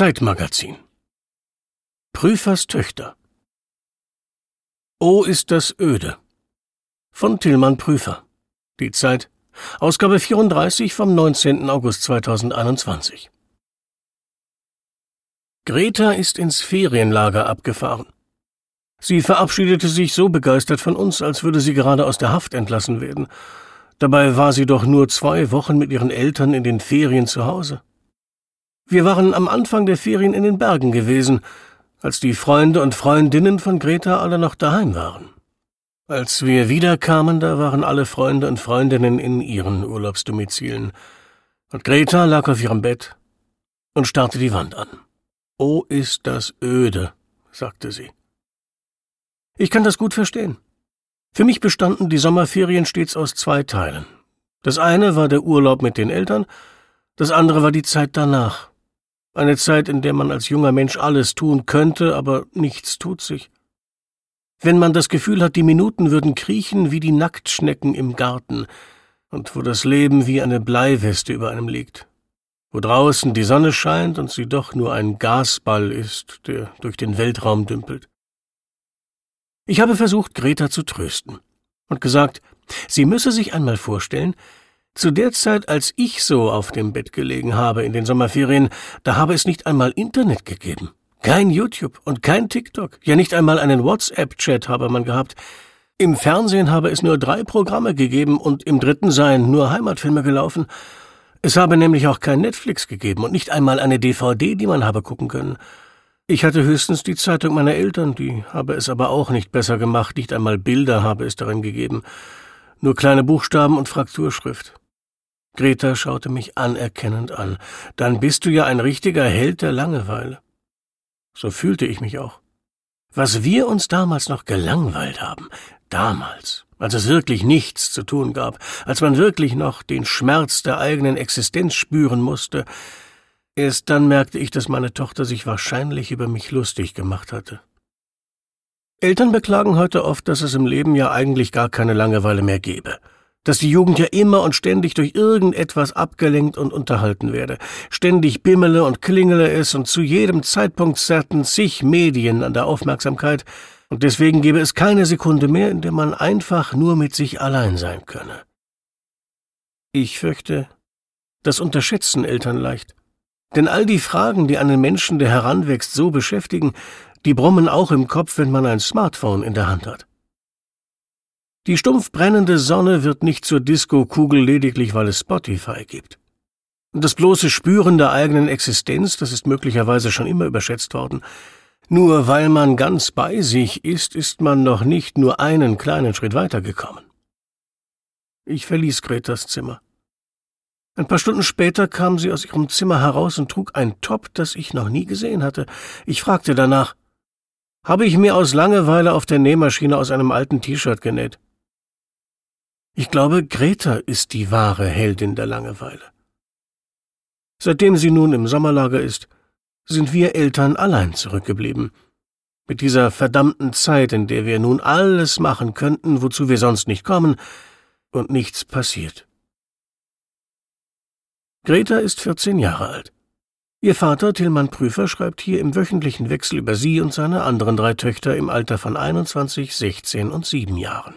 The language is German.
Zeitmagazin Prüfers Töchter O ist das öde von Tillmann Prüfer Die Zeit Ausgabe 34 vom 19. August 2021 Greta ist ins Ferienlager abgefahren. Sie verabschiedete sich so begeistert von uns, als würde sie gerade aus der Haft entlassen werden. Dabei war sie doch nur zwei Wochen mit ihren Eltern in den Ferien zu Hause. Wir waren am Anfang der Ferien in den Bergen gewesen, als die Freunde und Freundinnen von Greta alle noch daheim waren. Als wir wiederkamen, da waren alle Freunde und Freundinnen in ihren Urlaubsdomizilen, und Greta lag auf ihrem Bett und starrte die Wand an. Oh, ist das öde, sagte sie. Ich kann das gut verstehen. Für mich bestanden die Sommerferien stets aus zwei Teilen. Das eine war der Urlaub mit den Eltern, das andere war die Zeit danach, eine Zeit, in der man als junger Mensch alles tun könnte, aber nichts tut sich. Wenn man das Gefühl hat, die Minuten würden kriechen wie die Nacktschnecken im Garten, und wo das Leben wie eine Bleiweste über einem liegt, wo draußen die Sonne scheint und sie doch nur ein Gasball ist, der durch den Weltraum dümpelt. Ich habe versucht, Greta zu trösten und gesagt, sie müsse sich einmal vorstellen, zu der Zeit, als ich so auf dem Bett gelegen habe in den Sommerferien, da habe es nicht einmal Internet gegeben. Kein YouTube und kein TikTok, ja nicht einmal einen WhatsApp-Chat habe man gehabt. Im Fernsehen habe es nur drei Programme gegeben und im dritten seien nur Heimatfilme gelaufen. Es habe nämlich auch kein Netflix gegeben und nicht einmal eine DVD, die man habe gucken können. Ich hatte höchstens die Zeitung meiner Eltern, die habe es aber auch nicht besser gemacht, nicht einmal Bilder habe es darin gegeben. Nur kleine Buchstaben und Frakturschrift. Greta schaute mich anerkennend an. Dann bist du ja ein richtiger Held der Langeweile. So fühlte ich mich auch. Was wir uns damals noch gelangweilt haben, damals, als es wirklich nichts zu tun gab, als man wirklich noch den Schmerz der eigenen Existenz spüren musste, erst dann merkte ich, dass meine Tochter sich wahrscheinlich über mich lustig gemacht hatte. Eltern beklagen heute oft, dass es im Leben ja eigentlich gar keine Langeweile mehr gebe dass die Jugend ja immer und ständig durch irgendetwas abgelenkt und unterhalten werde. Ständig bimmele und klingele es und zu jedem Zeitpunkt zerrten zig Medien an der Aufmerksamkeit, und deswegen gäbe es keine Sekunde mehr, in der man einfach nur mit sich allein sein könne. Ich fürchte, das unterschätzen Eltern leicht. Denn all die Fragen, die einen Menschen, der heranwächst, so beschäftigen, die brummen auch im Kopf, wenn man ein Smartphone in der Hand hat. Die stumpf brennende Sonne wird nicht zur Disco-Kugel lediglich, weil es Spotify gibt. Das bloße Spüren der eigenen Existenz, das ist möglicherweise schon immer überschätzt worden. Nur weil man ganz bei sich ist, ist man noch nicht nur einen kleinen Schritt weitergekommen. Ich verließ Gretas Zimmer. Ein paar Stunden später kam sie aus ihrem Zimmer heraus und trug ein Top, das ich noch nie gesehen hatte. Ich fragte danach. Habe ich mir aus Langeweile auf der Nähmaschine aus einem alten T-Shirt genäht. Ich glaube, Greta ist die wahre Heldin der Langeweile. Seitdem sie nun im Sommerlager ist, sind wir Eltern allein zurückgeblieben. Mit dieser verdammten Zeit, in der wir nun alles machen könnten, wozu wir sonst nicht kommen, und nichts passiert. Greta ist 14 Jahre alt. Ihr Vater, Tillmann Prüfer, schreibt hier im wöchentlichen Wechsel über sie und seine anderen drei Töchter im Alter von 21, 16 und 7 Jahren.